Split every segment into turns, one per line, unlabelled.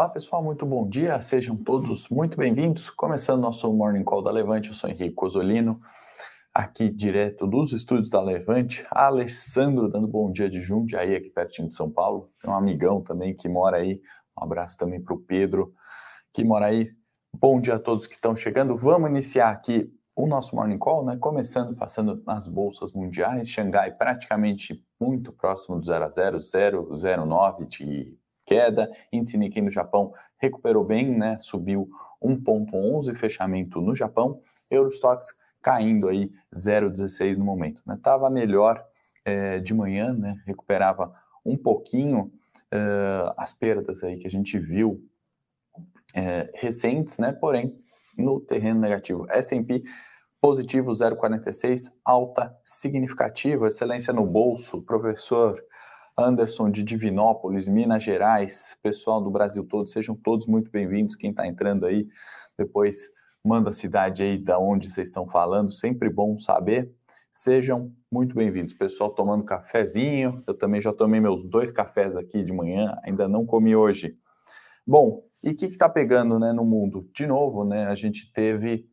Fala pessoal, muito bom dia, sejam todos muito bem-vindos. Começando nosso Morning Call da Levante, eu sou Henrique Cosolino, aqui direto dos estúdios da Levante. Alessandro dando bom dia de Jundiaí, aqui pertinho de São Paulo. Tem um amigão também que mora aí. Um abraço também para o Pedro, que mora aí. Bom dia a todos que estão chegando. Vamos iniciar aqui o nosso Morning Call, né? Começando, passando nas bolsas mundiais. Xangai praticamente muito próximo do 0 a 0, 0,09 de queda. Índice Nikkei no Japão recuperou bem, né? Subiu 1,11 fechamento no Japão. Eurostox caindo aí 0,16 no momento. Né? Tava melhor é, de manhã, né? Recuperava um pouquinho uh, as perdas aí que a gente viu é, recentes, né? Porém, no terreno negativo. S&P positivo 0,46, alta significativa, excelência no bolso, professor Anderson de Divinópolis, Minas Gerais, pessoal do Brasil todo, sejam todos muito bem-vindos. Quem está entrando aí, depois manda a cidade aí da onde vocês estão falando, sempre bom saber. Sejam muito bem-vindos. Pessoal tomando cafezinho, eu também já tomei meus dois cafés aqui de manhã, ainda não comi hoje. Bom, e o que está pegando né, no mundo? De novo, né, a gente teve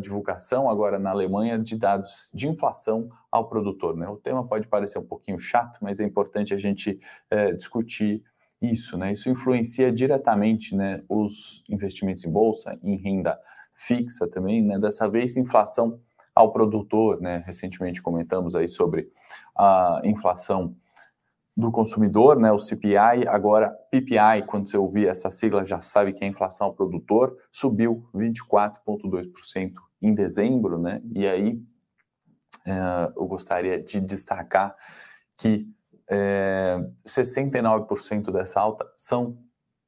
divulgação agora na Alemanha de dados de inflação ao produtor. Né? O tema pode parecer um pouquinho chato, mas é importante a gente uh, discutir isso. Né? Isso influencia diretamente né, os investimentos em bolsa, em renda fixa também. Né? Dessa vez, inflação ao produtor. Né? Recentemente comentamos aí sobre a inflação do consumidor, né, o CPI, agora PPI, quando você ouvir essa sigla já sabe que é inflação ao produtor, subiu 24,2% em dezembro, né, e aí é, eu gostaria de destacar que é, 69% dessa alta são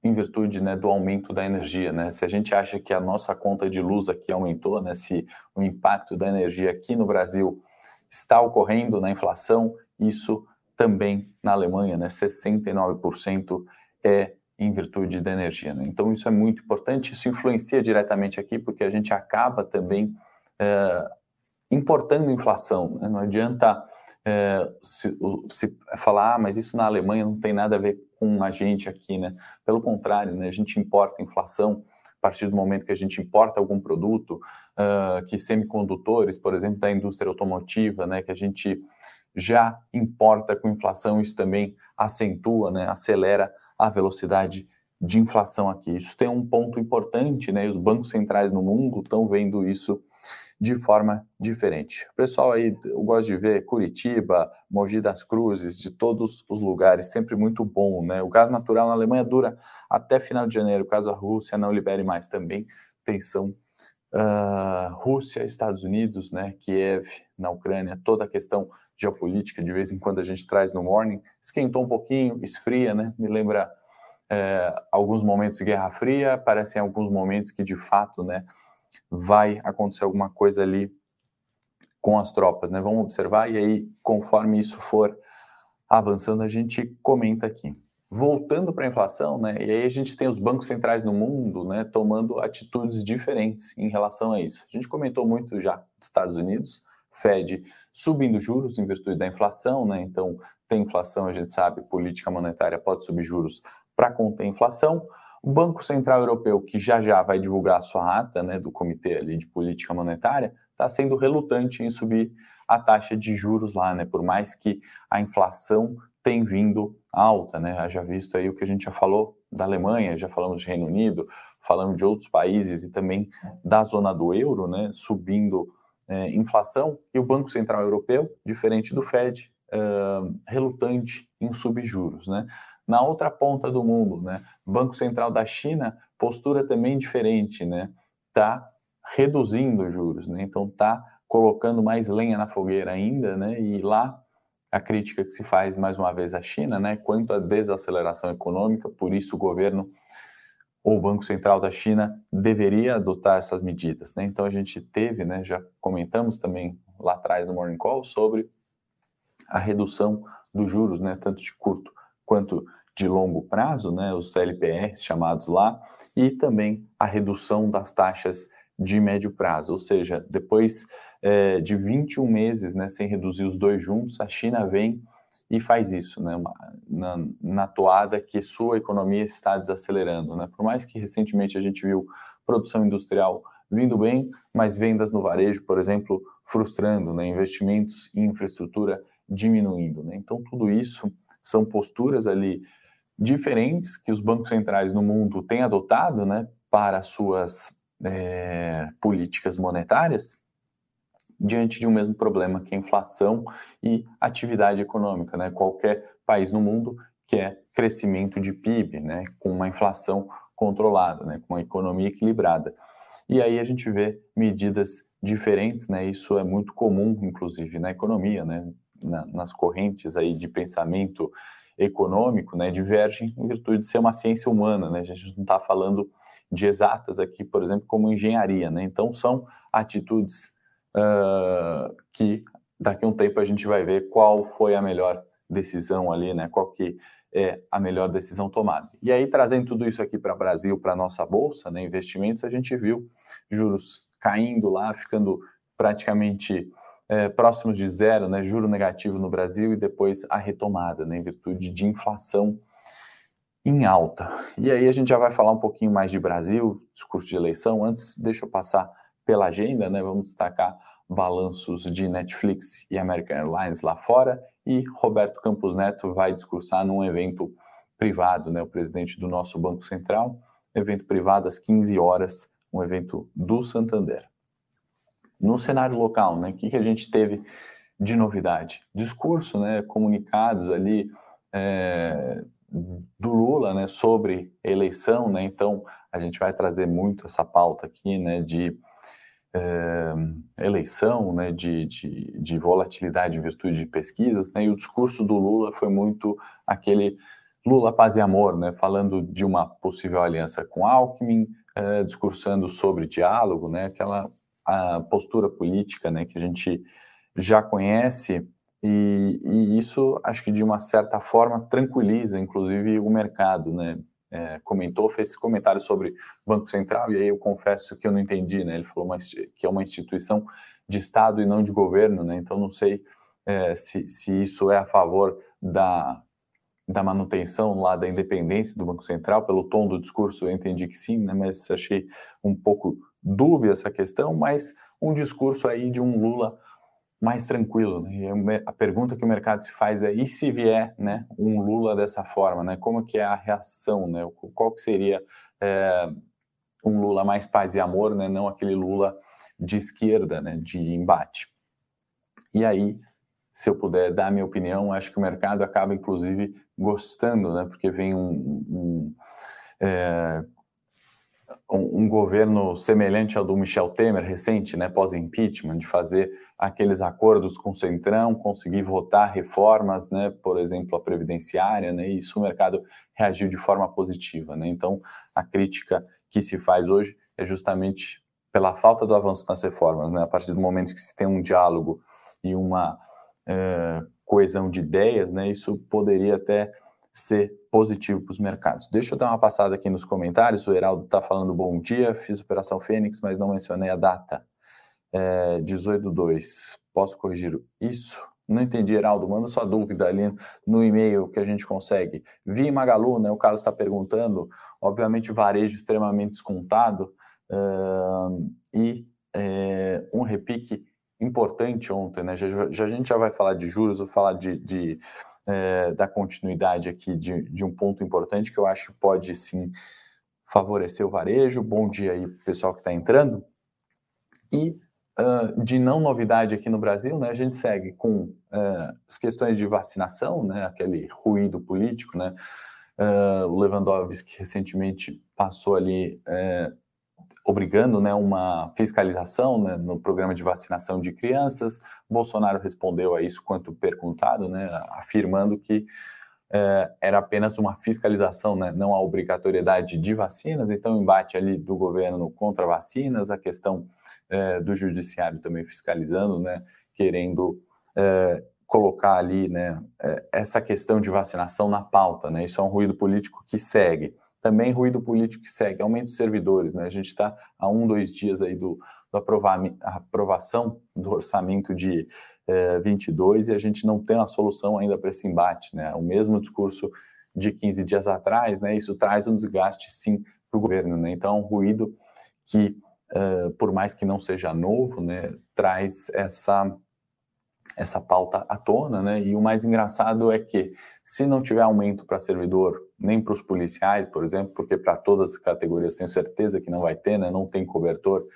em virtude né, do aumento da energia. Né? Se a gente acha que a nossa conta de luz aqui aumentou, né, se o impacto da energia aqui no Brasil está ocorrendo na inflação, isso também na Alemanha, né, 69% é em virtude da energia. Né? Então, isso é muito importante, isso influencia diretamente aqui, porque a gente acaba também é, importando inflação. Né? Não adianta é, se, se, falar, ah, mas isso na Alemanha não tem nada a ver com a gente aqui, né? Pelo contrário, né? a gente importa inflação a partir do momento que a gente importa algum produto, uh, que semicondutores, por exemplo, da indústria automotiva, né? Que a gente já importa com inflação, isso também acentua, né, acelera a velocidade de inflação aqui. Isso tem um ponto importante, né? E os bancos centrais no mundo estão vendo isso de forma diferente. O pessoal aí, eu gosto de ver Curitiba, Mogi das Cruzes, de todos os lugares, sempre muito bom, né? O gás natural na Alemanha dura até final de janeiro, caso a Rússia não libere mais também tensão uh, Rússia, Estados Unidos, né, Kiev, na Ucrânia, toda a questão geopolítica, de vez em quando a gente traz no morning, esquentou um pouquinho, esfria, né, me lembra é, alguns momentos de Guerra Fria, parecem alguns momentos que de fato, né, vai acontecer alguma coisa ali com as tropas, né, vamos observar e aí, conforme isso for avançando, a gente comenta aqui. Voltando para a inflação, né, e aí a gente tem os bancos centrais no mundo, né, tomando atitudes diferentes em relação a isso. A gente comentou muito já dos Estados Unidos, Fed subindo juros em virtude da inflação, né, então tem inflação, a gente sabe, política monetária pode subir juros para conter a inflação. O Banco Central Europeu, que já já vai divulgar a sua ata, né, do Comitê ali de Política Monetária, está sendo relutante em subir a taxa de juros lá, né, por mais que a inflação tem vindo alta, né? Já visto aí o que a gente já falou da Alemanha, já falamos de Reino Unido, falamos de outros países e também da zona do euro, né? Subindo é, inflação e o Banco Central Europeu, diferente do Fed, é, relutante em subir juros, né? Na outra ponta do mundo, né? Banco Central da China, postura também diferente, né? Tá reduzindo juros, né? Então tá colocando mais lenha na fogueira ainda, né? E lá a crítica que se faz mais uma vez à China, né, quanto à desaceleração econômica, por isso o governo ou o Banco Central da China deveria adotar essas medidas, né? Então a gente teve, né, já comentamos também lá atrás no Morning Call sobre a redução dos juros, né, tanto de curto quanto de longo prazo, né, os LPRs chamados lá, e também a redução das taxas de médio prazo, ou seja, depois é, de 21 meses né, sem reduzir os dois juntos, a China vem e faz isso, né, na, na toada que sua economia está desacelerando, né, por mais que recentemente a gente viu produção industrial vindo bem, mas vendas no varejo, por exemplo, frustrando, né, investimentos em infraestrutura diminuindo, né, então tudo isso são posturas ali diferentes que os bancos centrais no mundo têm adotado, né, para suas é, políticas monetárias, diante de um mesmo problema, que é inflação e atividade econômica. Né? Qualquer país no mundo quer crescimento de PIB, né? com uma inflação controlada, né? com uma economia equilibrada. E aí a gente vê medidas diferentes, né? isso é muito comum, inclusive, na economia, né? Na, nas correntes aí de pensamento econômico, né, divergem em virtude de ser uma ciência humana, né, a gente não está falando de exatas aqui, por exemplo, como engenharia, né, então são atitudes uh, que daqui a um tempo a gente vai ver qual foi a melhor decisão ali, né? Qual que é a melhor decisão tomada. E aí, trazendo tudo isso aqui para o Brasil, para a nossa bolsa, né, investimentos, a gente viu juros caindo lá, ficando praticamente é, próximos de zero, né, juro negativo no Brasil e depois a retomada, né, em virtude de inflação em alta. E aí a gente já vai falar um pouquinho mais de Brasil, discurso de eleição. Antes, deixa eu passar pela agenda, né, vamos destacar balanços de Netflix e American Airlines lá fora e Roberto Campos Neto vai discursar num evento privado, né, o presidente do nosso Banco Central, evento privado às 15 horas, um evento do Santander. No cenário local, né, o que, que a gente teve de novidade? Discurso, né, comunicados ali é, do Lula, né, sobre eleição, né, então a gente vai trazer muito essa pauta aqui, né, de eleição, né, de, de, de, volatilidade em virtude de pesquisas, né, e o discurso do Lula foi muito aquele Lula paz e amor, né, falando de uma possível aliança com Alckmin, é, discursando sobre diálogo, né, aquela a postura política, né, que a gente já conhece e, e, isso acho que de uma certa forma tranquiliza, inclusive o mercado, né, é, comentou, fez esse comentário sobre Banco Central, e aí eu confesso que eu não entendi, né? Ele falou que é uma instituição de Estado e não de governo, né? Então não sei é, se, se isso é a favor da, da manutenção lá da independência do Banco Central, pelo tom do discurso eu entendi que sim, né? Mas achei um pouco dúbia essa questão, mas um discurso aí de um Lula mais tranquilo. Né? A pergunta que o mercado se faz é: e se vier né, um Lula dessa forma? Né? Como que é a reação? Né? Qual que seria é, um Lula mais paz e amor, né? não aquele Lula de esquerda, né? de embate? E aí, se eu puder dar a minha opinião, acho que o mercado acaba, inclusive, gostando, né? porque vem um, um é, um, um, governo semelhante ao do Michel Temer recente, né, pós-impeachment, de fazer aqueles acordos com o Centrão, conseguir votar reformas, né, por exemplo, a previdenciária, né, e isso o mercado reagiu de forma positiva, né. Então, a crítica que se faz hoje é justamente pela falta do avanço nas reformas, né, a partir do momento que se tem um diálogo e uma é, coesão de ideias, né, isso poderia até ser positivo para os mercados. Deixa eu dar uma passada aqui nos comentários. O Heraldo está falando bom dia, fiz Operação Fênix, mas não mencionei a data. É, 18 2. Posso corrigir isso? Não entendi, Heraldo. Manda sua dúvida ali no e-mail que a gente consegue. Vi Magalu, né? O Carlos está perguntando. Obviamente, varejo extremamente descontado. Uh, e é, um repique importante ontem, né? Já, já, a gente já vai falar de juros, vou falar de, de é, da continuidade aqui de, de um ponto importante que eu acho que pode sim favorecer o varejo. Bom dia aí, pessoal que está entrando. E uh, de não novidade aqui no Brasil, né, a gente segue com uh, as questões de vacinação, né, aquele ruído político, né, uh, o Lewandowski recentemente passou ali obrigando né, uma fiscalização né, no programa de vacinação de crianças. Bolsonaro respondeu a isso quanto perguntado, né, afirmando que é, era apenas uma fiscalização, né, não a obrigatoriedade de vacinas. Então, embate ali do governo contra vacinas, a questão é, do judiciário também fiscalizando, né, querendo é, colocar ali né, essa questão de vacinação na pauta. Né, isso é um ruído político que segue. Também ruído político que segue, aumento de servidores, né? A gente está há um, dois dias aí do, do aprovação do orçamento de eh, 22 e a gente não tem uma solução ainda para esse embate, né? O mesmo discurso de 15 dias atrás, né? Isso traz um desgaste, sim, para o governo, né? Então, um ruído que, uh, por mais que não seja novo, né? Traz essa essa pauta à tona, né? E o mais engraçado é que, se não tiver aumento para servidor, nem para os policiais, por exemplo, porque para todas as categorias tenho certeza que não vai ter, né? Não tem cobertor.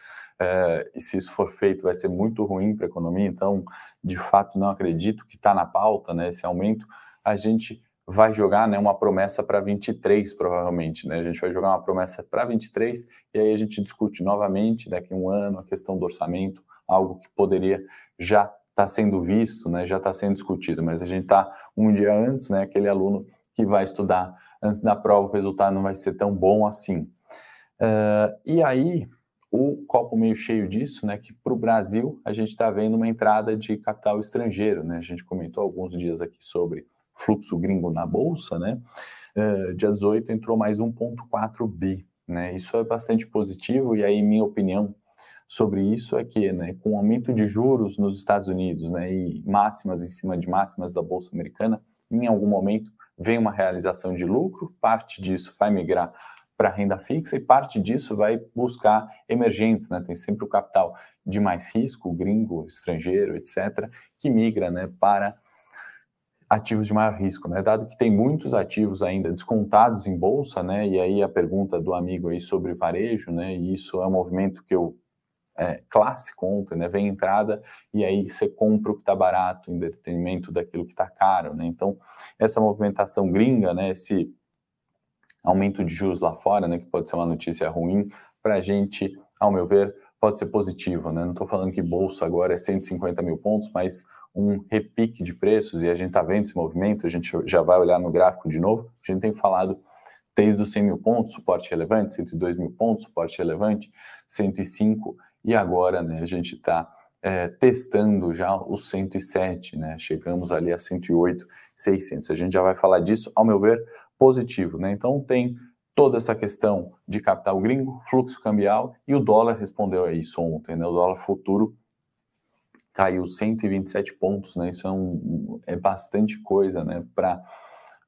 É, e se isso for feito, vai ser muito ruim para a economia. Então, de fato, não acredito que está na pauta, né? Esse aumento, a gente vai jogar né, uma promessa para 23, provavelmente. Né? A gente vai jogar uma promessa para 23 e aí a gente discute novamente daqui a um ano a questão do orçamento, algo que poderia já está sendo visto, né, já está sendo discutido, mas a gente está um dia antes, né, aquele aluno que vai estudar antes da prova, o resultado não vai ser tão bom assim. Uh, e aí, o copo meio cheio disso, né, que para o Brasil a gente está vendo uma entrada de capital estrangeiro, né, a gente comentou alguns dias aqui sobre fluxo gringo na bolsa, né, uh, dia 18 entrou mais 1,4 bi, né, isso é bastante positivo e aí, minha opinião, sobre isso é que, né, com o aumento de juros nos Estados Unidos, né, e máximas em cima de máximas da bolsa americana, em algum momento vem uma realização de lucro, parte disso vai migrar para renda fixa e parte disso vai buscar emergentes, né? Tem sempre o capital de mais risco, gringo, estrangeiro, etc, que migra, né, para ativos de maior risco, né? Dado que tem muitos ativos ainda descontados em bolsa, né? E aí a pergunta do amigo aí sobre varejo, né? E isso é um movimento que eu é, ontem, né? Vem entrada e aí você compra o que está barato em detrimento daquilo que está caro, né? Então, essa movimentação gringa, né? Esse aumento de juros lá fora, né? Que pode ser uma notícia ruim para a gente, ao meu ver, pode ser positivo, né? Não estou falando que bolsa agora é 150 mil pontos, mas um repique de preços e a gente está vendo esse movimento, a gente já vai olhar no gráfico de novo, a gente tem falado desde os 100 mil pontos, suporte relevante, 102 mil pontos, suporte relevante, 105 e agora, né, a gente está é, testando já os 107, né? Chegamos ali a 108, 600. A gente já vai falar disso, ao meu ver, positivo, né? Então tem toda essa questão de capital gringo, fluxo cambial e o dólar respondeu a isso ontem, né? O dólar futuro caiu 127 pontos, né? Isso é, um, é bastante coisa, né? Para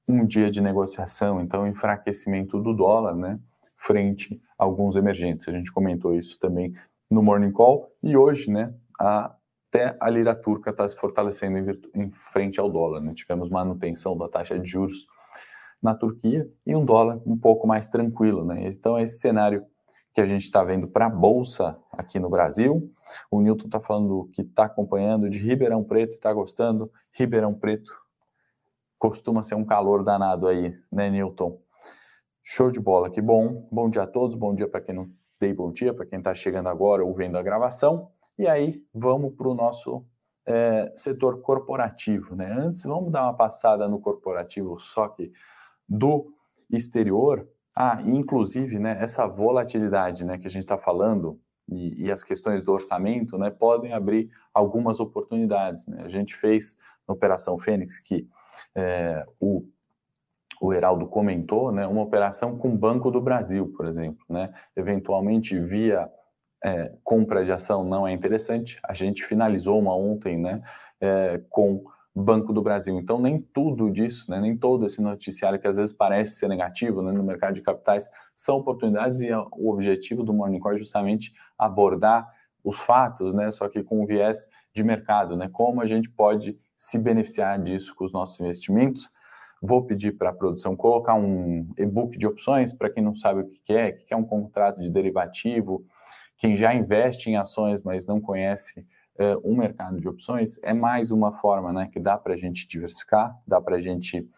um dia de negociação, então enfraquecimento do dólar, né? Frente a alguns emergentes. A gente comentou isso também no Morning Call e hoje, né, a, até a lira turca está se fortalecendo em, em, frente ao dólar. Né? Tivemos manutenção da taxa de juros na Turquia e um dólar um pouco mais tranquilo. Né? Então, esse cenário que a gente está vendo para a Bolsa aqui no Brasil. O Newton está falando que está acompanhando de Ribeirão Preto, está gostando. Ribeirão Preto costuma ser um calor danado aí, né, Newton? Show de bola, que bom. Bom dia a todos, bom dia para quem não dei bom dia para quem está chegando agora ou vendo a gravação. E aí vamos para o nosso é, setor corporativo. Né? Antes, vamos dar uma passada no corporativo, só que do exterior. Ah, inclusive, né, essa volatilidade né, que a gente está falando e, e, as questões do orçamento né, podem abrir algumas oportunidades. Né? A gente fez na Operação Fênix que é, o o Heraldo comentou, né, uma operação com o Banco do Brasil, por exemplo, né, eventualmente via é, compra de ação não é interessante. A gente finalizou uma ontem, né, é, com Banco do Brasil. Então nem tudo disso, né, nem todo esse noticiário que às vezes parece ser negativo, né, no mercado de capitais são oportunidades e o objetivo do Morning Call é justamente abordar os fatos, né, só que com um viés de mercado, né, como a gente pode se beneficiar disso com os nossos investimentos Vou pedir para a produção colocar um e-book de opções para quem não sabe o que é, o que é um contrato de derivativo. Quem já investe em ações, mas não conhece uh, um mercado de opções, é mais uma forma né, que dá para a gente diversificar, dá para a gente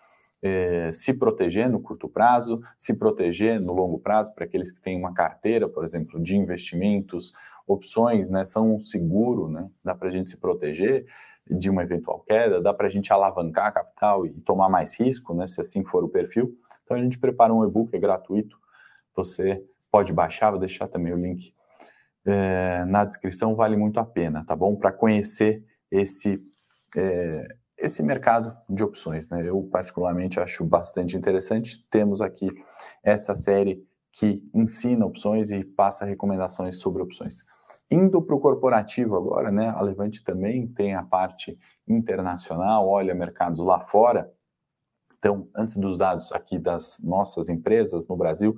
eh, se proteger no curto prazo, se proteger no longo prazo, para aqueles que têm uma carteira, por exemplo, de investimentos, opções, né, são um seguro, né, dá para a gente se proteger de uma eventual queda, dá para a gente alavancar a capital e tomar mais risco, né, se assim for o perfil. Então a gente prepara um e-book, é gratuito, você pode baixar, vou deixar também o link é, na descrição, vale muito a pena, tá bom? Para conhecer esse, é, esse mercado de opções, né? Eu particularmente acho bastante interessante. Temos aqui essa série que ensina opções e passa recomendações sobre opções. Indo para o corporativo agora, né? A Levante também tem a parte internacional, olha mercados lá fora. Então, antes dos dados aqui das nossas empresas no Brasil,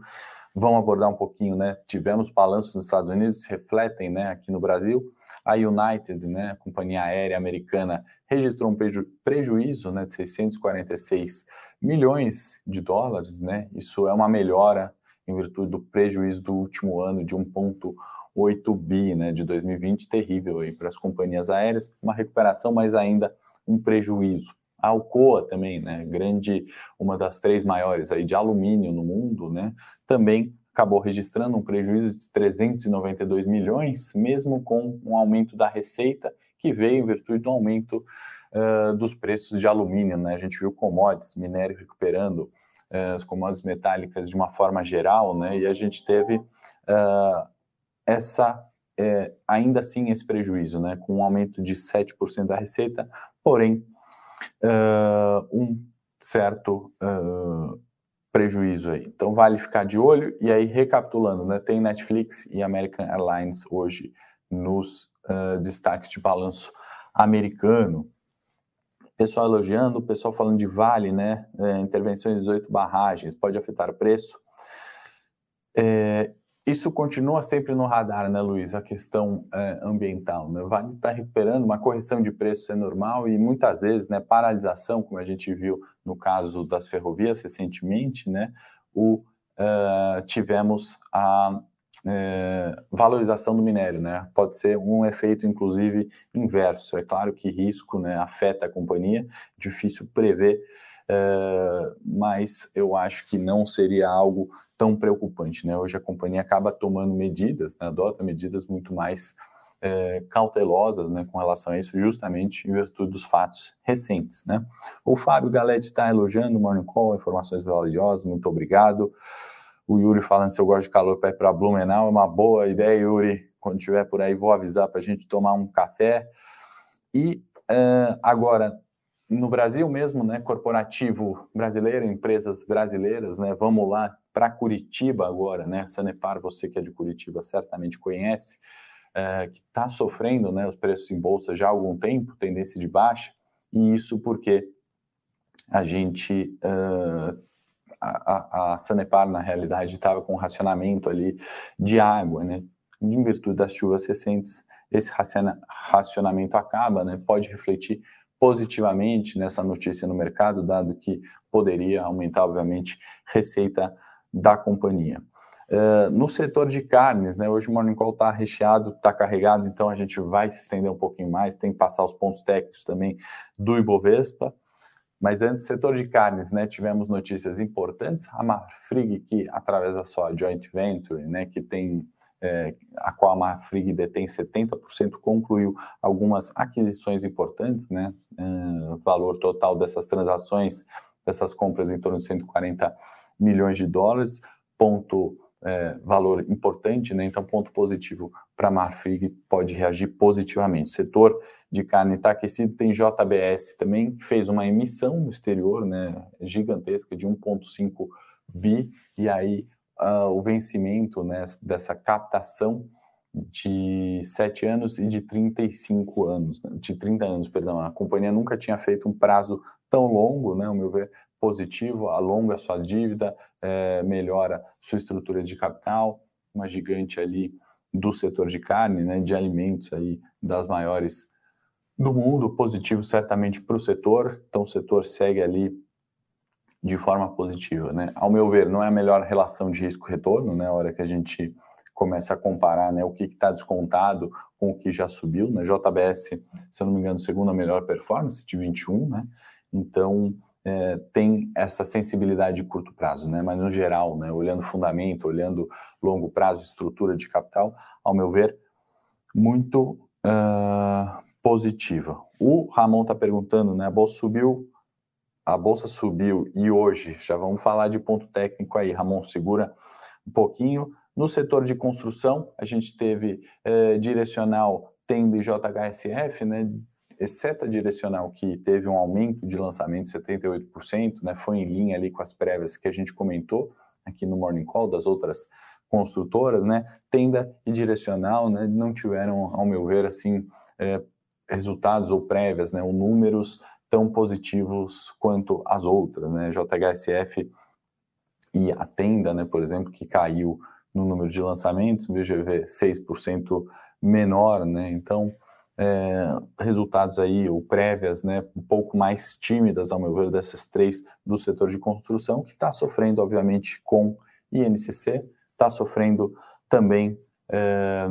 vamos abordar um pouquinho, né? Tivemos balanços dos Estados Unidos que refletem, né, aqui no Brasil. A United, né, a companhia aérea americana, registrou um preju prejuízo, né, de 646 milhões de dólares, né? Isso é uma melhora em virtude do prejuízo do último ano de 1,1 8 bi né, de 2020, terrível aí para as companhias aéreas, uma recuperação, mas ainda um prejuízo. A Alcoa também, né, grande, uma das três maiores aí de alumínio no mundo, né, também acabou registrando um prejuízo de 392 milhões, mesmo com um aumento da receita que veio em virtude do aumento uh, dos preços de alumínio, né, a gente viu commodities, minério recuperando, uh, as commodities metálicas de uma forma geral, né, e a gente teve uh, essa ainda assim esse prejuízo, né, com um aumento de 7% da receita, porém uh, um certo uh, prejuízo aí. Então vale ficar de olho e aí recapitulando, né, tem Netflix e American Airlines hoje nos uh, destaques de balanço americano. Pessoal elogiando, pessoal falando de Vale, né, é, intervenções 18 barragens, pode afetar o preço. É, isso continua sempre no radar, né, Luiz? A questão é, ambiental. Né? Vale estar tá recuperando, uma correção de preço é normal e muitas vezes, né, paralisação, como a gente viu no caso das ferrovias recentemente, né, o, uh, tivemos a uh, valorização do minério, né? Pode ser um efeito, inclusive, inverso. É claro que risco né, afeta a companhia, difícil prever Uh, mas eu acho que não seria algo tão preocupante. Né? Hoje a companhia acaba tomando medidas, né, adota medidas muito mais é, cautelosas né, com relação a isso, justamente em virtude dos fatos recentes. Né? O Fábio Galete está elogiando o Morning Call, informações valiosas, muito obrigado. O Yuri falando se eu gosto de calor para ir para Blumenau, é uma boa ideia, Yuri. Quando estiver por aí, vou avisar para a gente tomar um café. E uh, agora, no Brasil mesmo, né, corporativo brasileiro, empresas brasileiras, né, vamos lá para Curitiba agora, né, Sanepar, você que é de Curitiba certamente conhece, que está sofrendo, né, os preços em bolsa já há algum tempo, tendência de baixa, e isso porque a gente, uh, a, a, Sanepar na realidade estava com um racionamento ali de água, né, em virtude das chuvas recentes, esse racionamento acaba, né, pode refletir positivamente nessa notícia no mercado, dado que poderia aumentar, obviamente, receita da companhia. Uh, no setor de carnes, né, hoje o Morning Call está recheado, está carregado, então a gente vai se estender um pouquinho mais, tem que passar os pontos técnicos também do Ibovespa. Mas antes, setor de carnes, né, tivemos notícias importantes. A Marfrig, que através da sua joint venture, né, que tem é, a qual a Marfrig detém 70%, concluiu algumas aquisições importantes, né? Uh, valor total dessas transações, dessas compras em torno de 140 milhões de dólares, ponto é, valor importante, né? Então, ponto positivo para a Marfrig pode reagir positivamente. Setor de carne está aquecido, tem JBS também, que fez uma emissão no exterior, né? Gigantesca de 1,5 bi, e aí uh, o vencimento né, dessa captação de 7 anos e de 35 anos, né, de 30 anos, perdão. A companhia nunca tinha feito um prazo tão longo, né, ao meu ver, positivo, alonga sua dívida, é, melhora sua estrutura de capital, uma gigante ali do setor de carne, né, de alimentos aí das maiores do mundo, positivo certamente para o setor, então o setor segue ali de forma positiva, né? Ao meu ver, não é a melhor relação de risco-retorno, né? A hora que a gente começa a comparar, né? O que está descontado com o que já subiu, né? JBS, se eu não me engano, segunda melhor performance de 21, né? Então, é, tem essa sensibilidade de curto prazo, né? Mas no geral, né? Olhando fundamento, olhando longo prazo, estrutura de capital, ao meu ver, muito uh, positiva. O Ramon está perguntando, né? A bolsa subiu a bolsa subiu e hoje, já vamos falar de ponto técnico aí, Ramon, segura um pouquinho. No setor de construção, a gente teve eh, direcional tendo JHSF, né, exceto a direcional que teve um aumento de lançamento de 78%, né, foi em linha ali com as prévias que a gente comentou aqui no Morning Call das outras construtoras, né, tenda e direcional, né, não tiveram, ao meu ver, assim, é, resultados ou prévias, né, ou números tão positivos quanto as outras, né, JHSF e a tenda, né, por exemplo, que caiu no número de lançamentos, o VGV 6% menor, né, então é, resultados aí, ou prévias, né, um pouco mais tímidas, ao meu ver, dessas três do setor de construção, que está sofrendo, obviamente, com INCC, está sofrendo também é,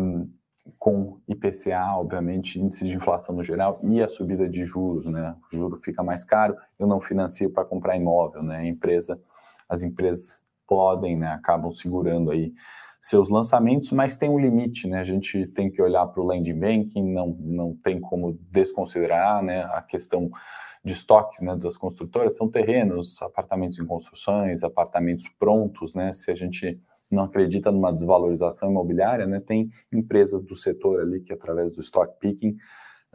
com IPCA, obviamente, índice de inflação no geral e a subida de juros, né? O juro fica mais caro, eu não financio para comprar imóvel, né? A empresa, as empresas podem, né, acabam segurando aí seus lançamentos, mas tem um limite, né? A gente tem que olhar para o land banking, não, não tem como desconsiderar, né, a questão de estoques, né, das construtoras, são terrenos, apartamentos em construções, apartamentos prontos, né? Se a gente não acredita numa desvalorização imobiliária, né, tem empresas do setor ali que através do stock picking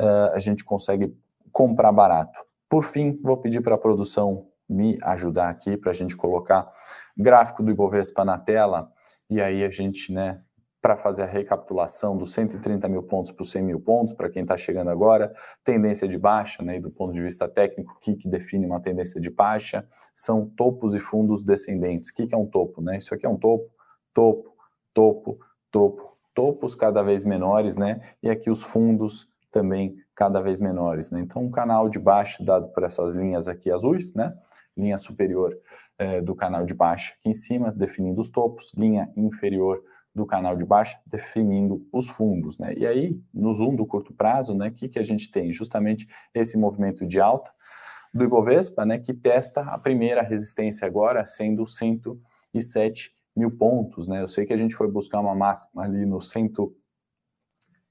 uh, a gente consegue comprar barato. Por fim, vou pedir para a produção me ajudar aqui para a gente colocar gráfico do Ibovespa na tela e aí a gente, né, para fazer a recapitulação dos 130 mil pontos para os 100 mil pontos, para quem está chegando agora, tendência de baixa, né, do ponto de vista técnico, o que, que define uma tendência de baixa? São topos e fundos descendentes. O que, que é um topo? Né? Isso aqui é um topo, topo, topo, topo, topos cada vez menores, né? E aqui os fundos também cada vez menores, né? Então, um canal de baixa dado por essas linhas aqui azuis, né? Linha superior é, do canal de baixa aqui em cima, definindo os topos, linha inferior do canal de baixa, definindo os fundos, né? E aí, no zoom do curto prazo, né? O que, que a gente tem? Justamente esse movimento de alta do Ibovespa, né? Que testa a primeira resistência agora, sendo 107 mil pontos, né? Eu sei que a gente foi buscar uma máxima ali no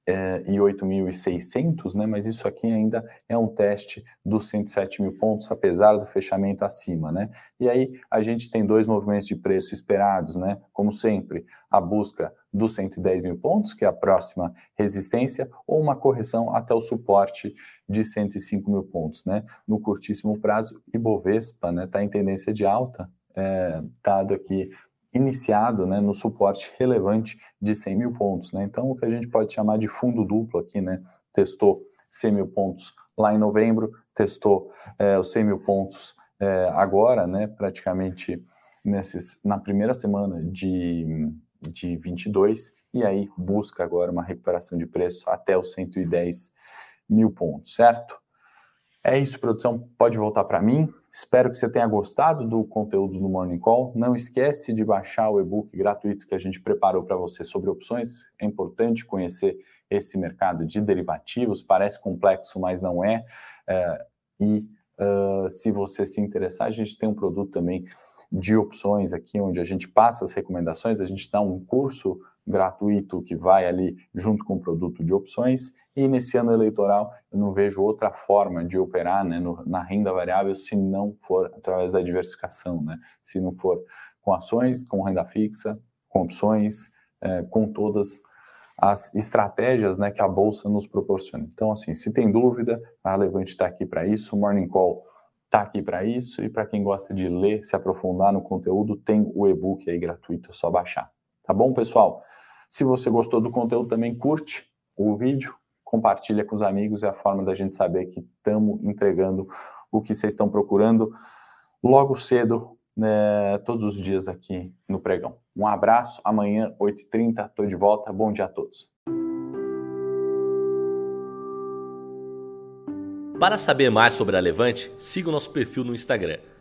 108.600, né? Mas isso aqui ainda é um teste dos 107 mil pontos, apesar do fechamento acima, né? E aí a gente tem dois movimentos de preço esperados, né? Como sempre, a busca dos 110 mil pontos, que é a próxima resistência, ou uma correção até o suporte de 105 mil pontos, né? No curtíssimo prazo, Ibovespa, né? Está em tendência de alta, é, dado aqui iniciado né, no suporte relevante de 100 mil pontos. Né? Então, o que a gente pode chamar de fundo duplo aqui, né? testou 100 mil pontos lá em novembro, testou é, os 100 mil pontos é, agora, né, praticamente nesses, na primeira semana de, de 22, e aí busca agora uma recuperação de preço até os 110 mil pontos, certo? É isso, produção. Pode voltar para mim. Espero que você tenha gostado do conteúdo do Morning Call. Não esquece de baixar o e-book gratuito que a gente preparou para você sobre opções. É importante conhecer esse mercado de derivativos. Parece complexo, mas não é. é e uh, se você se interessar, a gente tem um produto também de opções aqui, onde a gente passa as recomendações, a gente dá um curso gratuito que vai ali junto com o produto de opções. E nesse ano eleitoral, eu não vejo outra forma de operar né, no, na renda variável se não for através da diversificação, né? se não for com ações, com renda fixa, com opções, é, com todas as estratégias né, que a Bolsa nos proporciona. Então, assim, se tem dúvida, a Levante está aqui para isso, o Morning Call está aqui para isso, e para quem gosta de ler, se aprofundar no conteúdo, tem o e-book aí gratuito, é só baixar. Tá bom, pessoal? Se você gostou do conteúdo, também curte o vídeo, compartilha com os amigos, é a forma da gente saber que estamos entregando o que vocês estão procurando logo cedo, né, todos os dias aqui no Pregão. Um abraço, amanhã, 8h30, estou de volta. Bom dia a todos.
Para saber mais sobre a Levante, siga o nosso perfil no Instagram